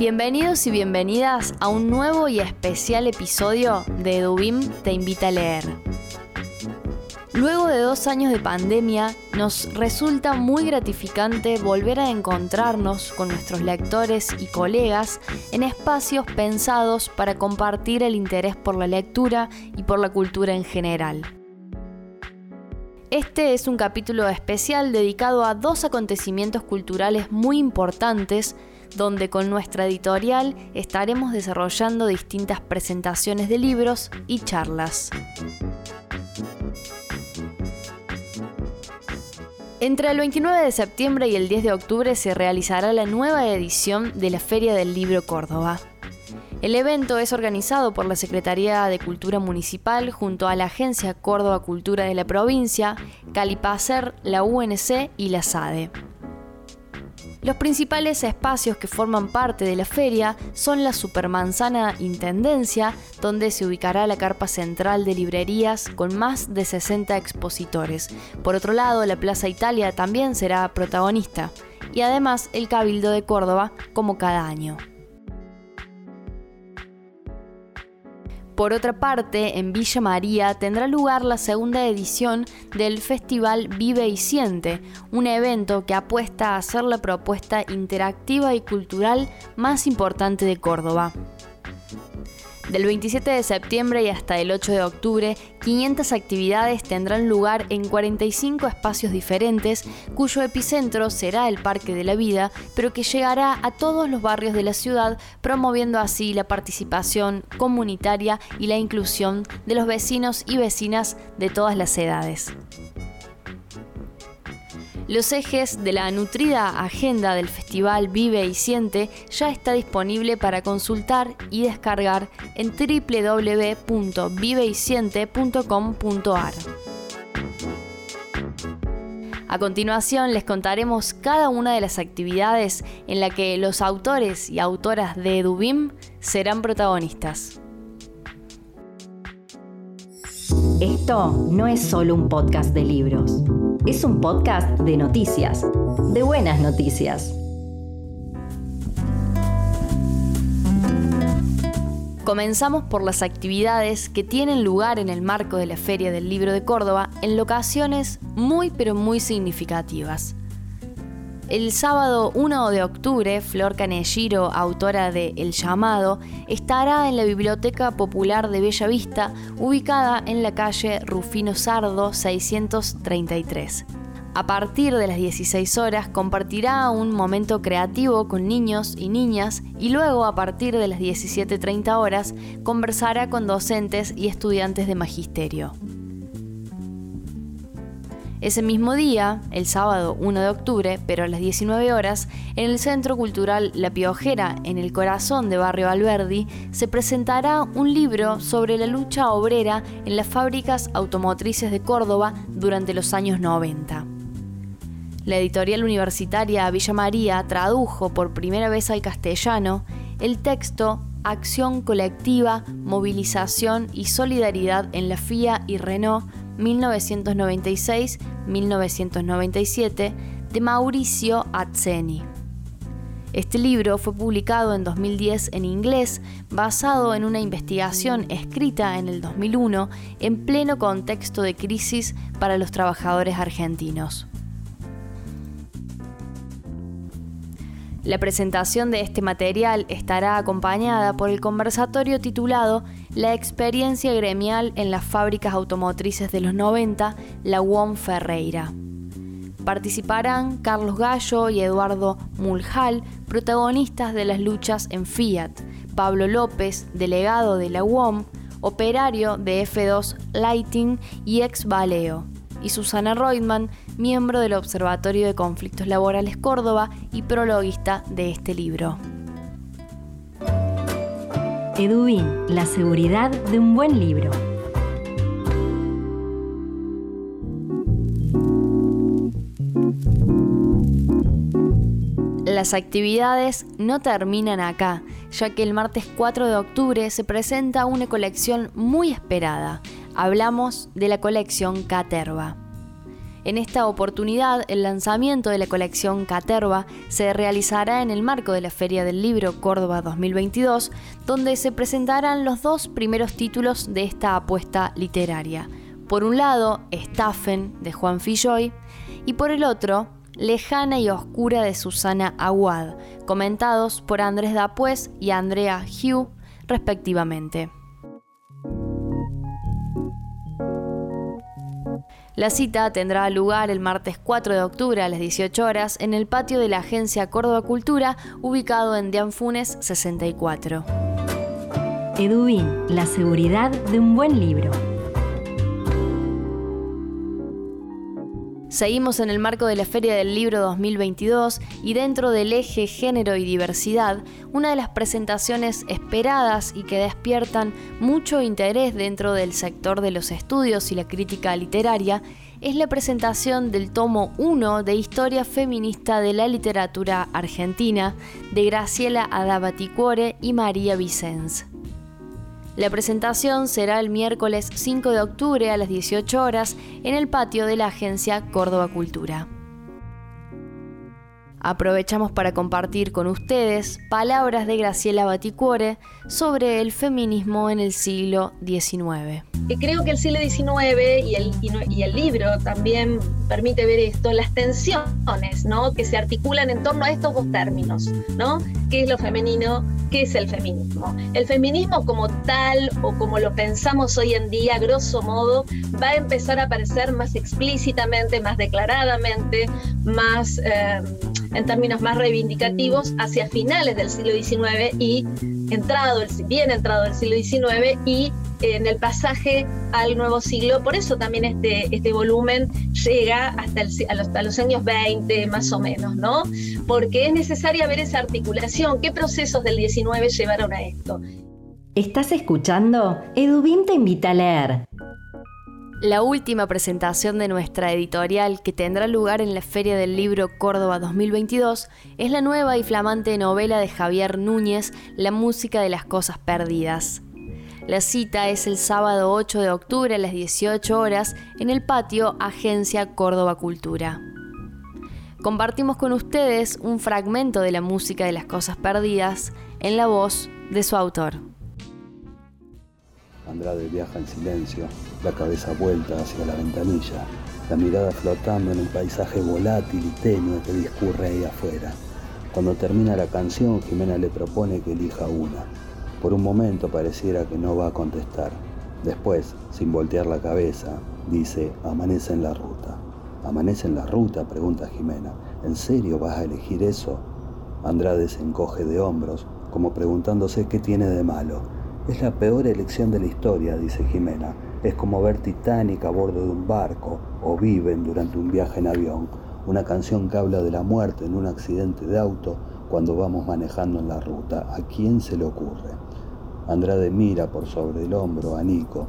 Bienvenidos y bienvenidas a un nuevo y especial episodio de Edubim Te Invita a Leer. Luego de dos años de pandemia, nos resulta muy gratificante volver a encontrarnos con nuestros lectores y colegas en espacios pensados para compartir el interés por la lectura y por la cultura en general. Este es un capítulo especial dedicado a dos acontecimientos culturales muy importantes donde con nuestra editorial estaremos desarrollando distintas presentaciones de libros y charlas. Entre el 29 de septiembre y el 10 de octubre se realizará la nueva edición de la Feria del Libro Córdoba. El evento es organizado por la Secretaría de Cultura Municipal junto a la Agencia Córdoba Cultura de la provincia, Calipacer, la UNC y la SADE. Los principales espacios que forman parte de la feria son la Supermanzana Intendencia, donde se ubicará la carpa central de librerías con más de 60 expositores. Por otro lado, la Plaza Italia también será protagonista. Y además el Cabildo de Córdoba, como cada año. Por otra parte, en Villa María tendrá lugar la segunda edición del Festival Vive y Siente, un evento que apuesta a ser la propuesta interactiva y cultural más importante de Córdoba. Del 27 de septiembre y hasta el 8 de octubre, 500 actividades tendrán lugar en 45 espacios diferentes, cuyo epicentro será el Parque de la Vida, pero que llegará a todos los barrios de la ciudad, promoviendo así la participación comunitaria y la inclusión de los vecinos y vecinas de todas las edades. Los ejes de la nutrida agenda del Festival Vive y Siente ya está disponible para consultar y descargar en www.viveysiente.com.ar. A continuación les contaremos cada una de las actividades en la que los autores y autoras de Edubim serán protagonistas. Esto no es solo un podcast de libros es un podcast de noticias, de buenas noticias. Comenzamos por las actividades que tienen lugar en el marco de la Feria del Libro de Córdoba en locaciones muy pero muy significativas. El sábado 1 de octubre, Flor Canelliro, autora de El llamado, estará en la Biblioteca Popular de Bella Vista, ubicada en la calle Rufino Sardo 633. A partir de las 16 horas compartirá un momento creativo con niños y niñas y luego a partir de las 17.30 horas conversará con docentes y estudiantes de magisterio. Ese mismo día, el sábado 1 de octubre, pero a las 19 horas, en el Centro Cultural La Piojera, en el corazón de Barrio Alberdi, se presentará un libro sobre la lucha obrera en las fábricas automotrices de Córdoba durante los años 90. La editorial universitaria Villa María tradujo por primera vez al castellano el texto Acción colectiva, movilización y solidaridad en la FIA y Renault 1996-1997 de Mauricio Azzeni. Este libro fue publicado en 2010 en inglés, basado en una investigación escrita en el 2001 en pleno contexto de crisis para los trabajadores argentinos. La presentación de este material estará acompañada por el conversatorio titulado La experiencia gremial en las fábricas automotrices de los 90, la UOM Ferreira. Participarán Carlos Gallo y Eduardo Muljal, protagonistas de las luchas en Fiat, Pablo López, delegado de la UOM, operario de F2 Lighting y ex Baleo, y Susana Reutemann, miembro del Observatorio de Conflictos Laborales Córdoba y prologuista de este libro. Edubin, la seguridad de un buen libro. Las actividades no terminan acá, ya que el martes 4 de octubre se presenta una colección muy esperada. Hablamos de la colección Caterva. En esta oportunidad, el lanzamiento de la colección Caterva se realizará en el marco de la Feria del Libro Córdoba 2022, donde se presentarán los dos primeros títulos de esta apuesta literaria. Por un lado, Staffen de Juan Filloy y por el otro, Lejana y Oscura de Susana Aguad, comentados por Andrés Dapues y Andrea Hugh, respectivamente. La cita tendrá lugar el martes 4 de octubre a las 18 horas en el patio de la Agencia Córdoba Cultura, ubicado en Dianfunes 64. Edubin, la seguridad de un buen libro. Seguimos en el marco de la Feria del Libro 2022 y dentro del eje género y diversidad, una de las presentaciones esperadas y que despiertan mucho interés dentro del sector de los estudios y la crítica literaria es la presentación del tomo 1 de Historia Feminista de la Literatura Argentina de Graciela Adabaticuore y María Vicens. La presentación será el miércoles 5 de octubre a las 18 horas en el patio de la agencia Córdoba Cultura. Aprovechamos para compartir con ustedes palabras de Graciela Baticuore sobre el feminismo en el siglo XIX. Creo que el siglo XIX y el, libro también permite ver esto, las tensiones ¿no? que se articulan en torno a estos dos términos, ¿no? ¿Qué es lo femenino? ¿Qué es el feminismo? El feminismo como tal o como lo pensamos hoy en día, grosso modo, va a empezar a aparecer más explícitamente, más declaradamente, más... Eh, en términos más reivindicativos hacia finales del siglo XIX y entrado, bien entrado el siglo XIX y en el pasaje al nuevo siglo. Por eso también este, este volumen llega hasta, hasta los años 20 más o menos, ¿no? Porque es necesaria ver esa articulación, qué procesos del XIX llevaron a esto. ¿Estás escuchando? Edubim te invita a leer. La última presentación de nuestra editorial, que tendrá lugar en la Feria del Libro Córdoba 2022, es la nueva y flamante novela de Javier Núñez, La música de las cosas perdidas. La cita es el sábado 8 de octubre a las 18 horas en el patio Agencia Córdoba Cultura. Compartimos con ustedes un fragmento de la música de las cosas perdidas en la voz de su autor. Andrade viaja en silencio, la cabeza vuelta hacia la ventanilla, la mirada flotando en el paisaje volátil y tenue que discurre ahí afuera. Cuando termina la canción, Jimena le propone que elija una. Por un momento pareciera que no va a contestar. Después, sin voltear la cabeza, dice, amanece en la ruta. ¿Amanece en la ruta? pregunta Jimena. ¿En serio vas a elegir eso? Andrade se encoge de hombros, como preguntándose qué tiene de malo. Es la peor elección de la historia, dice Jimena. Es como ver Titanic a bordo de un barco o Viven durante un viaje en avión. Una canción que habla de la muerte en un accidente de auto cuando vamos manejando en la ruta. ¿A quién se le ocurre? Andrade mira por sobre el hombro a Nico.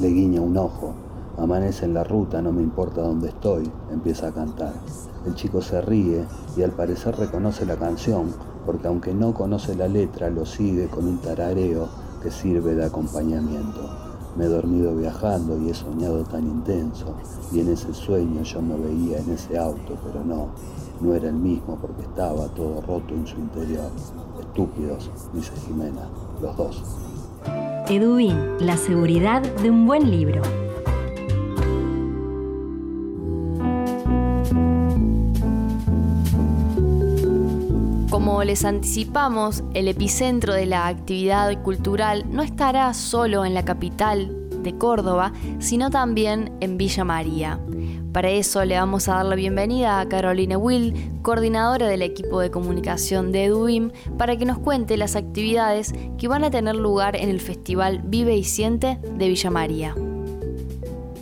Le guiña un ojo. Amanece en la ruta, no me importa dónde estoy, empieza a cantar. El chico se ríe y al parecer reconoce la canción, porque aunque no conoce la letra, lo sigue con un tarareo que sirve de acompañamiento. Me he dormido viajando y he soñado tan intenso, y en ese sueño yo me veía en ese auto, pero no, no era el mismo porque estaba todo roto en su interior. Estúpidos, dice Jimena, los dos. Edubin, la seguridad de un buen libro. Como les anticipamos, el epicentro de la actividad cultural no estará solo en la capital de Córdoba, sino también en Villa María. Para eso le vamos a dar la bienvenida a Caroline Will, coordinadora del equipo de comunicación de EduBIM, para que nos cuente las actividades que van a tener lugar en el Festival Vive y Siente de Villa María.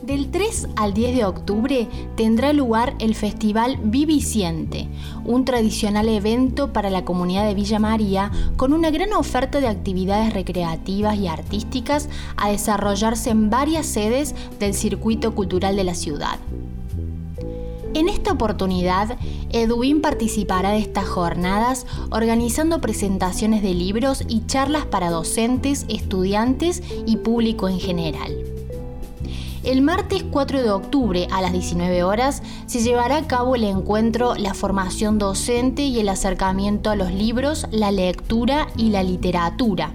Del 3 al 10 de octubre tendrá lugar el Festival Viviciente, un tradicional evento para la comunidad de Villa María con una gran oferta de actividades recreativas y artísticas a desarrollarse en varias sedes del circuito cultural de la ciudad. En esta oportunidad, Edwin participará de estas jornadas organizando presentaciones de libros y charlas para docentes, estudiantes y público en general. El martes 4 de octubre a las 19 horas se llevará a cabo el encuentro La formación docente y el acercamiento a los libros, la lectura y la literatura,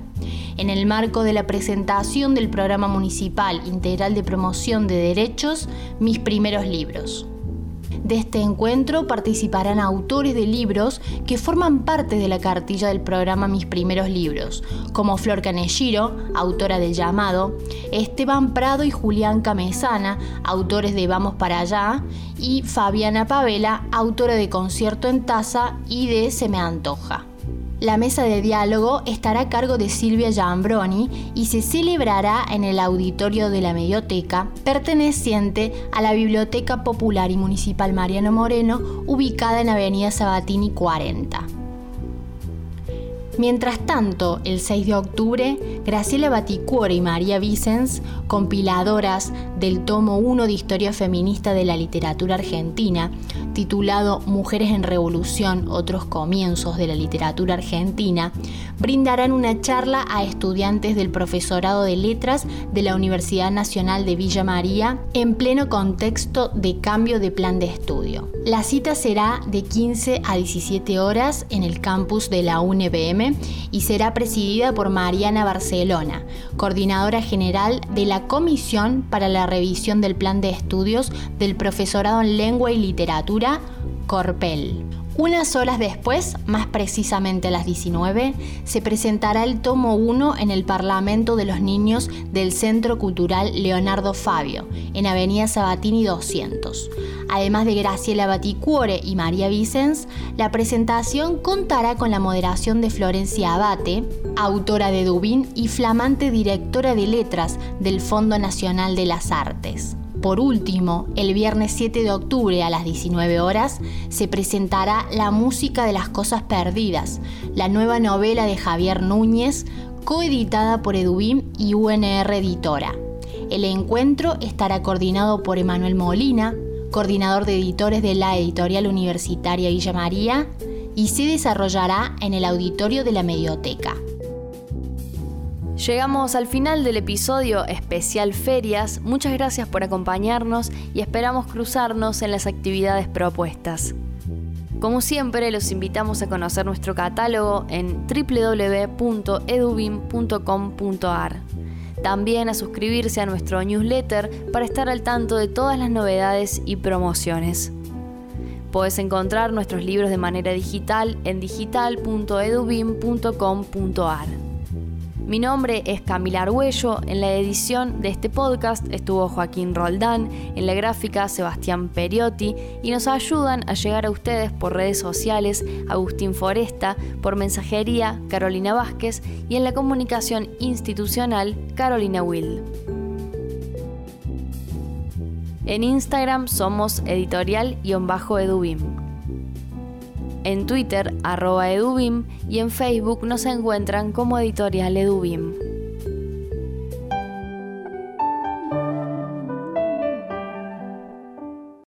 en el marco de la presentación del Programa Municipal Integral de Promoción de Derechos, Mis Primeros Libros. De este encuentro participarán autores de libros que forman parte de la cartilla del programa Mis Primeros Libros, como Flor Canelliro, autora del llamado, Esteban Prado y Julián Camesana, autores de Vamos para allá, y Fabiana Pavela, autora de Concierto en Taza y de Se me antoja. La mesa de diálogo estará a cargo de Silvia Giambroni y se celebrará en el auditorio de la Medioteca, perteneciente a la Biblioteca Popular y Municipal Mariano Moreno, ubicada en Avenida Sabatini 40. Mientras tanto, el 6 de octubre, Graciela Baticuore y María Vicens, compiladoras del tomo 1 de Historia Feminista de la Literatura Argentina, titulado Mujeres en Revolución, otros comienzos de la literatura argentina, brindarán una charla a estudiantes del profesorado de letras de la Universidad Nacional de Villa María en pleno contexto de cambio de plan de estudio. La cita será de 15 a 17 horas en el campus de la UNBM y será presidida por Mariana Barcelona, coordinadora general de la Comisión para la Revisión del Plan de Estudios del Profesorado en Lengua y Literatura, Corpel. Unas horas después, más precisamente a las 19, se presentará el tomo 1 en el Parlamento de los Niños del Centro Cultural Leonardo Fabio, en Avenida Sabatini 200. Además de Graciela Baticuore y María Vicens, la presentación contará con la moderación de Florencia Abate, autora de Dubín y flamante directora de letras del Fondo Nacional de las Artes. Por último, el viernes 7 de octubre a las 19 horas se presentará La música de las cosas perdidas, la nueva novela de Javier Núñez, coeditada por Edubim y UNR Editora. El encuentro estará coordinado por Emanuel Molina, coordinador de editores de la editorial universitaria Villa María, y se desarrollará en el auditorio de la Medioteca. Llegamos al final del episodio especial Ferias. Muchas gracias por acompañarnos y esperamos cruzarnos en las actividades propuestas. Como siempre, los invitamos a conocer nuestro catálogo en www.edubim.com.ar. También a suscribirse a nuestro newsletter para estar al tanto de todas las novedades y promociones. Puedes encontrar nuestros libros de manera digital en digital.edubim.com.ar. Mi nombre es Camila Arguello, en la edición de este podcast estuvo Joaquín Roldán, en la gráfica Sebastián Periotti y nos ayudan a llegar a ustedes por redes sociales Agustín Foresta, por mensajería Carolina Vázquez y en la comunicación institucional Carolina Will. En Instagram somos editorial-edubim en Twitter arroba edubim y en Facebook nos encuentran como editorial edubim.